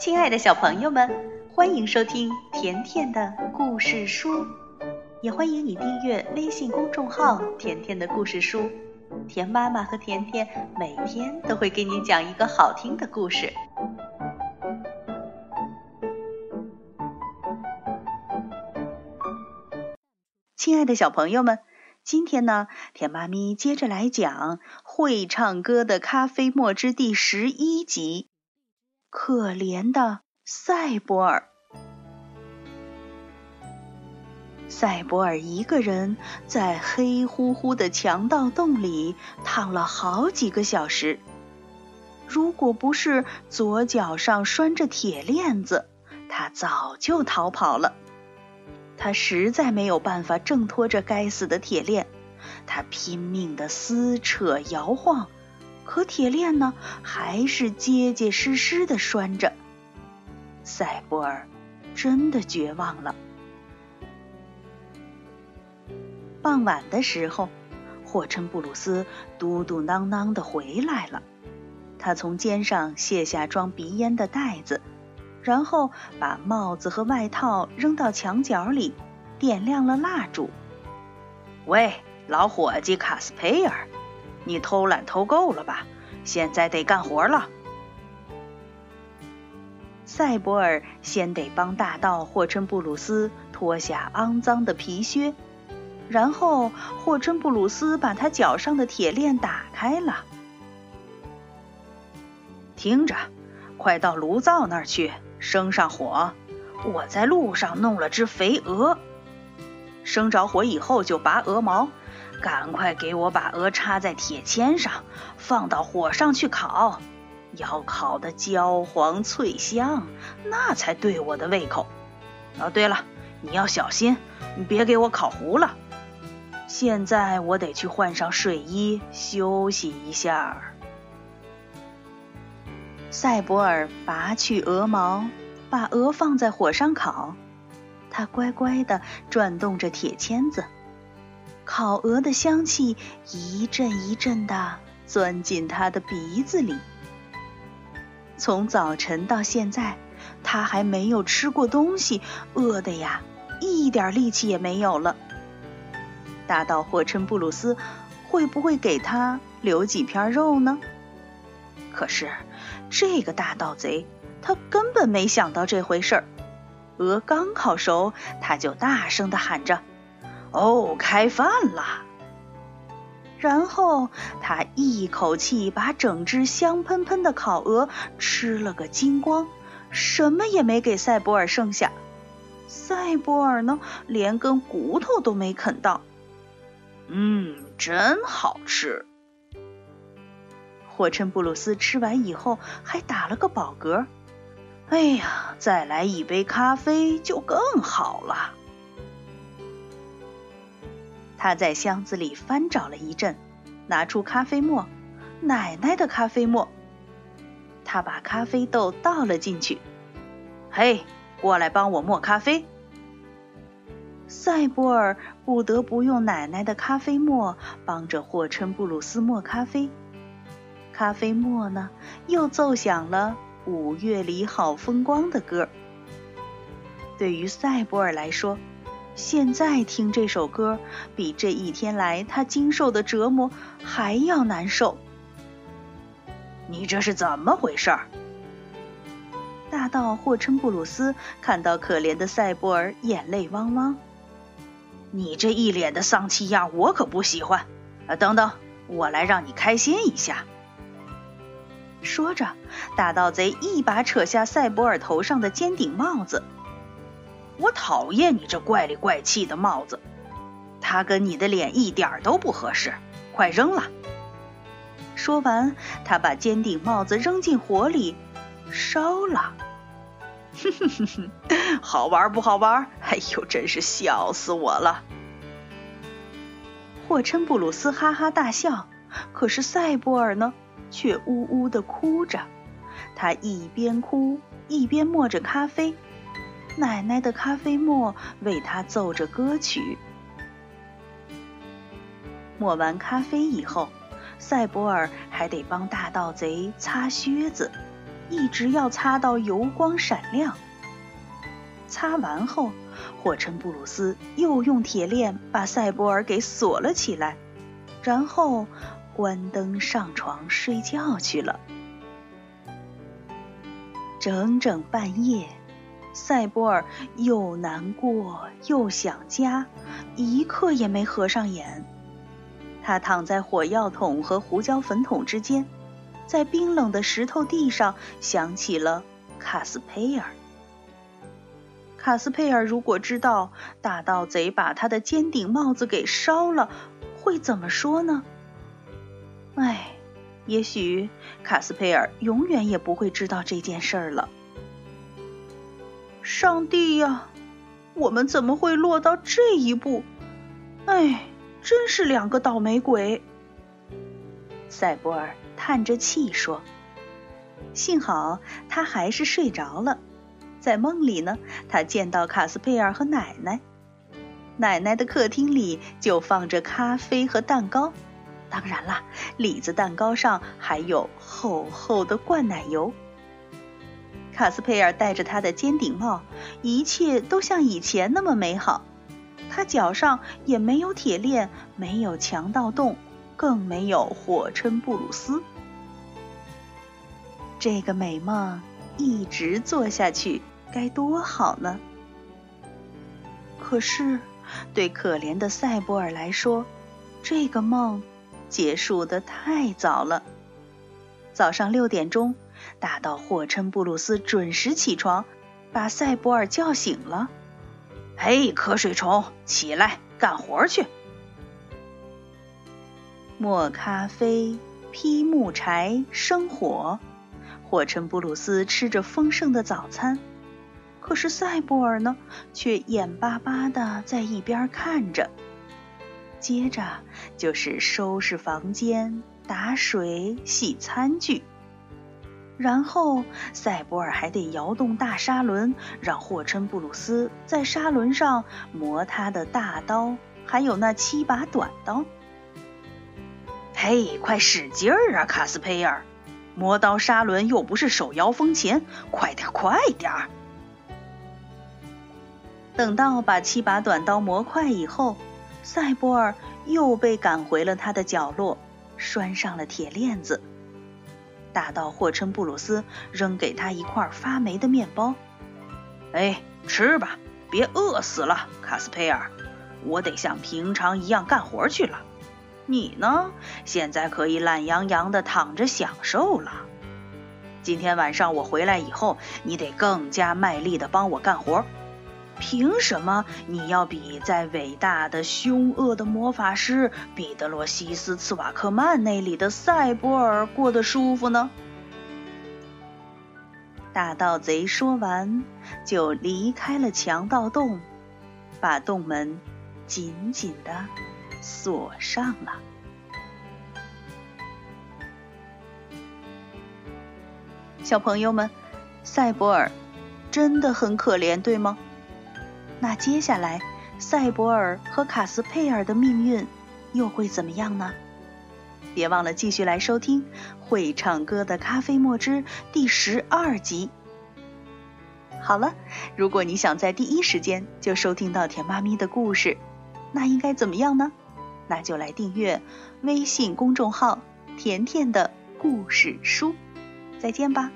亲爱的小朋友们，欢迎收听甜甜的故事书，也欢迎你订阅微信公众号“甜甜的故事书”。甜妈妈和甜甜每天都会给你讲一个好听的故事。亲爱的小朋友们，今天呢，甜妈咪接着来讲《会唱歌的咖啡沫之第十一集。可怜的赛博尔，赛博尔一个人在黑乎乎的强盗洞里躺了好几个小时。如果不是左脚上拴着铁链子，他早就逃跑了。他实在没有办法挣脱这该死的铁链，他拼命的撕扯摇晃。可铁链呢，还是结结实实的拴着。赛博尔真的绝望了。傍晚的时候，霍琛布鲁斯嘟嘟囔囔的回来了。他从肩上卸下装鼻烟的袋子，然后把帽子和外套扔到墙角里，点亮了蜡烛。喂，老伙计卡斯佩尔。你偷懒偷够了吧？现在得干活了。赛博尔先得帮大盗霍琛布鲁斯脱下肮脏的皮靴，然后霍琛布鲁斯把他脚上的铁链打开了。听着，快到炉灶那儿去，生上火。我在路上弄了只肥鹅，生着火以后就拔鹅毛。赶快给我把鹅插在铁签上，放到火上去烤，要烤的焦黄脆香，那才对我的胃口。哦，对了，你要小心，你别给我烤糊了。现在我得去换上睡衣，休息一下。赛博尔拔去鹅毛，把鹅放在火上烤，他乖乖地转动着铁签子。烤鹅的香气一阵一阵的钻进他的鼻子里。从早晨到现在，他还没有吃过东西，饿的呀，一点力气也没有了。大盗霍琛布鲁斯会不会给他留几片肉呢？可是这个大盗贼，他根本没想到这回事儿。鹅刚烤熟，他就大声的喊着。哦，开饭啦！然后他一口气把整只香喷喷的烤鹅吃了个精光，什么也没给赛博尔剩下。赛博尔呢，连根骨头都没啃到。嗯，真好吃。霍琛布鲁斯吃完以后还打了个饱嗝。哎呀，再来一杯咖啡就更好了。他在箱子里翻找了一阵，拿出咖啡沫，奶奶的咖啡沫。他把咖啡豆倒了进去。嘿，过来帮我磨咖啡。赛博尔不得不用奶奶的咖啡沫帮着霍琛布鲁斯磨咖啡。咖啡沫呢，又奏响了五月里好风光的歌。对于赛博尔来说，现在听这首歌，比这一天来他经受的折磨还要难受。你这是怎么回事儿？大盗霍琛布鲁斯看到可怜的赛博尔，眼泪汪汪。你这一脸的丧气样，我可不喜欢。啊，等等，我来让你开心一下。说着，大盗贼一把扯下赛博尔头上的尖顶帽子。我讨厌你这怪里怪气的帽子，它跟你的脸一点都不合适，快扔了！说完，他把尖顶帽子扔进火里烧了。哼哼哼哼，好玩不好玩？哎呦，真是笑死我了！霍琛布鲁斯哈哈大笑，可是赛博尔呢，却呜呜的哭着。他一边哭一边磨着咖啡。奶奶的咖啡沫为他奏着歌曲。磨完咖啡以后，赛博尔还得帮大盗贼擦靴子。一直要擦到油光闪亮。擦完后，霍琛布鲁斯又用铁链把赛博尔给锁了起来，然后关灯上床睡觉去了。整整半夜，赛博尔又难过又想家，一刻也没合上眼。他躺在火药桶和胡椒粉桶之间，在冰冷的石头地上想起了卡斯佩尔。卡斯佩尔如果知道大盗贼把他的尖顶帽子给烧了，会怎么说呢？唉，也许卡斯佩尔永远也不会知道这件事儿了。上帝呀，我们怎么会落到这一步？唉，真是两个倒霉鬼。赛博尔叹着气说：“幸好他还是睡着了。”在梦里呢，他见到卡斯佩尔和奶奶。奶奶的客厅里就放着咖啡和蛋糕，当然啦，李子蛋糕上还有厚厚的灌奶油。卡斯佩尔戴着他的尖顶帽，一切都像以前那么美好。他脚上也没有铁链，没有强盗洞，更没有火琛布鲁斯。这个美梦一直做下去。该多好呢！可是，对可怜的赛博尔来说，这个梦结束的太早了。早上六点钟，大到霍琛布鲁斯准时起床，把赛博尔叫醒了。“嘿，瞌睡虫，起来干活去！”磨咖啡、劈木柴、生火，霍琛布鲁斯吃着丰盛的早餐。可是赛博尔呢，却眼巴巴的在一边看着。接着就是收拾房间、打水、洗餐具，然后赛博尔还得摇动大砂轮，让霍琛布鲁斯在砂轮上磨他的大刀，还有那七把短刀。嘿，快使劲儿啊，卡斯佩尔！磨刀砂轮又不是手摇风琴，快点，快点儿！等到把七把短刀磨快以后，赛博尔又被赶回了他的角落，拴上了铁链子。大盗霍琛布鲁斯扔给他一块发霉的面包：“哎，吃吧，别饿死了，卡斯佩尔。我得像平常一样干活去了。你呢，现在可以懒洋洋的躺着享受了。今天晚上我回来以后，你得更加卖力的帮我干活。”凭什么你要比在伟大的凶恶的魔法师彼得罗西斯茨瓦克曼那里的赛博尔过得舒服呢？大盗贼说完，就离开了强盗洞，把洞门紧紧的锁上了。小朋友们，赛博尔真的很可怜，对吗？那接下来，赛博尔和卡斯佩尔的命运又会怎么样呢？别忘了继续来收听《会唱歌的咖啡墨汁》第十二集。好了，如果你想在第一时间就收听到甜妈咪的故事，那应该怎么样呢？那就来订阅微信公众号“甜甜的故事书”。再见吧。